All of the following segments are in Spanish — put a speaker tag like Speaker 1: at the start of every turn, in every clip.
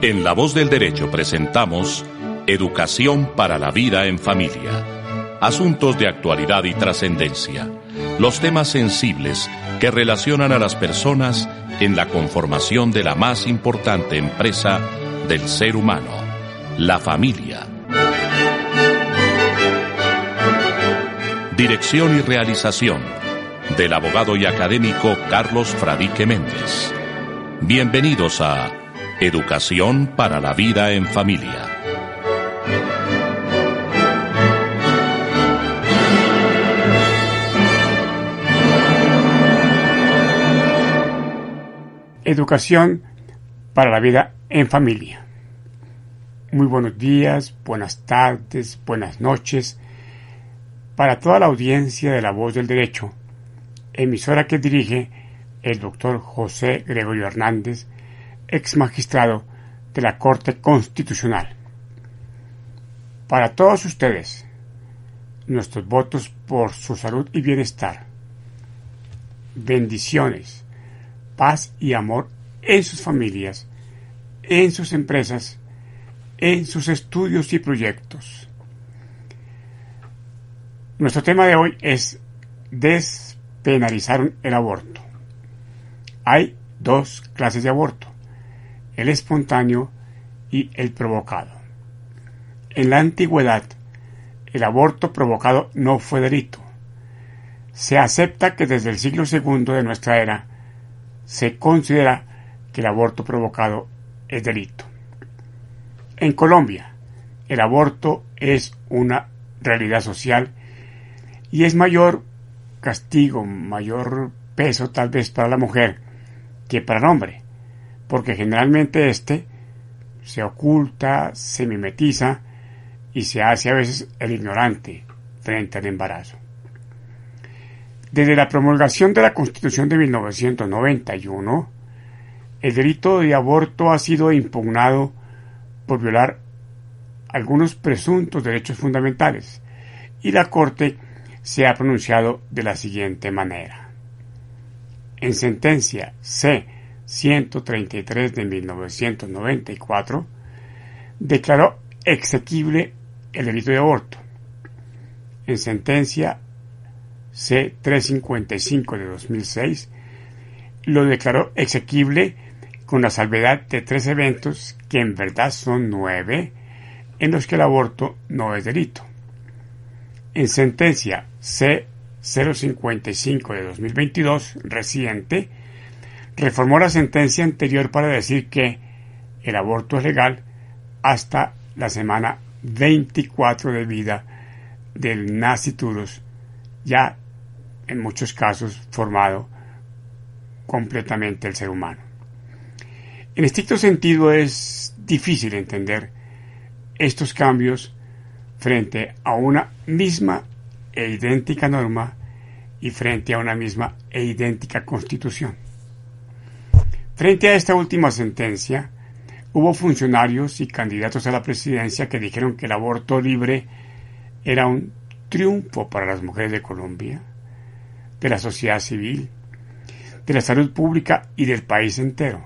Speaker 1: En La Voz del Derecho presentamos Educación para la Vida en Familia. Asuntos de actualidad y trascendencia. Los temas sensibles que relacionan a las personas en la conformación de la más importante empresa del ser humano, la familia. Dirección y realización del abogado y académico Carlos Fradique Méndez. Bienvenidos a Educación para la Vida en Familia.
Speaker 2: Educación para la Vida en Familia. Muy buenos días, buenas tardes, buenas noches para toda la audiencia de La Voz del Derecho, emisora que dirige el doctor José Gregorio Hernández, ex magistrado de la Corte Constitucional. Para todos ustedes, nuestros votos por su salud y bienestar. Bendiciones, paz y amor en sus familias, en sus empresas, en sus estudios y proyectos. Nuestro tema de hoy es despenalizar el aborto. Hay dos clases de aborto, el espontáneo y el provocado. En la antigüedad, el aborto provocado no fue delito. Se acepta que desde el siglo II de nuestra era se considera que el aborto provocado es delito. En Colombia, el aborto es una realidad social y es mayor castigo, mayor peso tal vez para la mujer que hombre, porque generalmente éste se oculta, se mimetiza y se hace a veces el ignorante frente al embarazo. Desde la promulgación de la Constitución de 1991, el delito de aborto ha sido impugnado por violar algunos presuntos derechos fundamentales y la Corte se ha pronunciado de la siguiente manera en sentencia C-133 de 1994, declaró exequible el delito de aborto. En sentencia C-355 de 2006, lo declaró exequible con la salvedad de tres eventos que en verdad son nueve en los que el aborto no es delito. En sentencia C 055 de 2022, reciente, reformó la sentencia anterior para decir que el aborto es legal hasta la semana 24 de vida del nasciturus, ya en muchos casos formado completamente el ser humano. En estricto sentido es difícil entender estos cambios frente a una misma e idéntica norma y frente a una misma e idéntica constitución. Frente a esta última sentencia, hubo funcionarios y candidatos a la presidencia que dijeron que el aborto libre era un triunfo para las mujeres de Colombia, de la sociedad civil, de la salud pública y del país entero,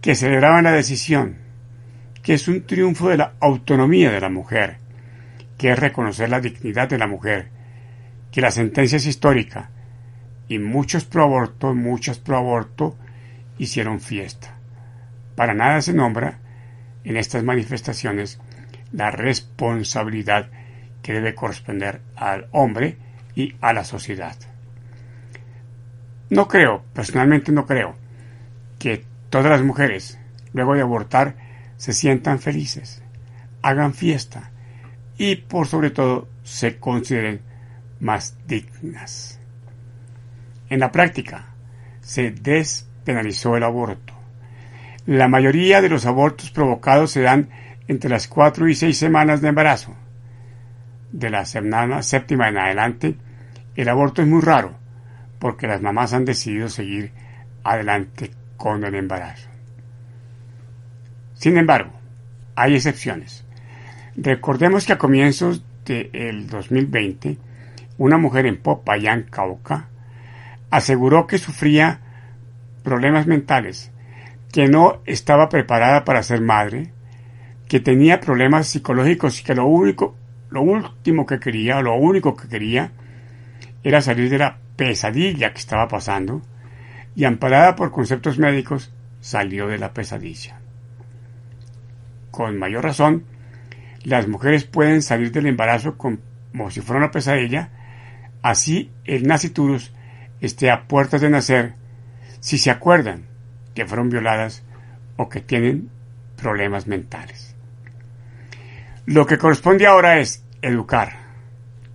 Speaker 2: que celebraban la decisión, que es un triunfo de la autonomía de la mujer, que es reconocer la dignidad de la mujer, que la sentencia es histórica, y muchos pro aborto, muchas pro aborto hicieron fiesta. Para nada se nombra en estas manifestaciones la responsabilidad que debe corresponder al hombre y a la sociedad. No creo, personalmente no creo, que todas las mujeres, luego de abortar, se sientan felices, hagan fiesta, y por sobre todo se consideren más dignas. En la práctica, se despenalizó el aborto. La mayoría de los abortos provocados se dan entre las 4 y 6 semanas de embarazo. De la semana séptima en adelante, el aborto es muy raro, porque las mamás han decidido seguir adelante con el embarazo. Sin embargo, hay excepciones. Recordemos que a comienzos del 2020, una mujer en Popayán, Cauca, aseguró que sufría problemas mentales, que no estaba preparada para ser madre, que tenía problemas psicológicos y que lo único, lo último que quería, lo único que quería, era salir de la pesadilla que estaba pasando, y amparada por conceptos médicos, salió de la pesadilla. Con mayor razón, las mujeres pueden salir del embarazo como si fuera una pesadilla, así el naciturus esté a puertas de nacer, si se acuerdan que fueron violadas o que tienen problemas mentales. Lo que corresponde ahora es educar,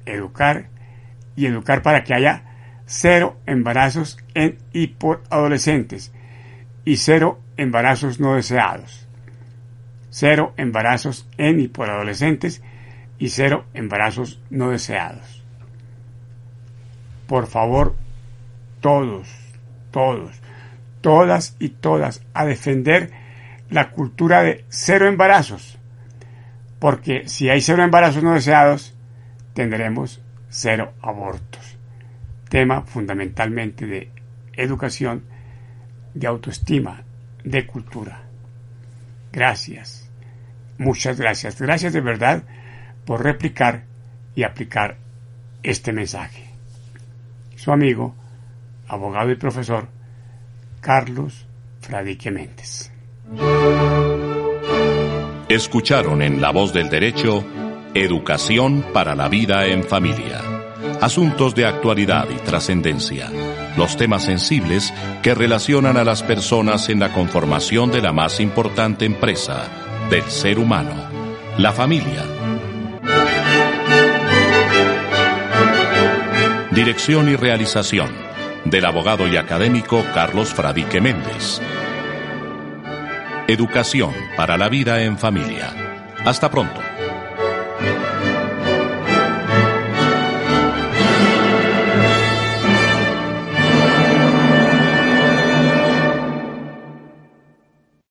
Speaker 2: educar y educar para que haya cero embarazos en y por adolescentes y cero embarazos no deseados. Cero embarazos en y por adolescentes y cero embarazos no deseados. Por favor, todos, todos, todas y todas a defender la cultura de cero embarazos. Porque si hay cero embarazos no deseados, tendremos cero abortos. Tema fundamentalmente de educación, de autoestima, de cultura. Gracias. Muchas gracias. Gracias de verdad por replicar y aplicar este mensaje. Su amigo, abogado y profesor Carlos Fradique Méndez.
Speaker 1: Escucharon en La Voz del Derecho Educación para la Vida en Familia. Asuntos de actualidad y trascendencia. Los temas sensibles que relacionan a las personas en la conformación de la más importante empresa del ser humano, la familia. Dirección y realización del abogado y académico Carlos Fradique Méndez. Educación para la vida en familia. Hasta pronto.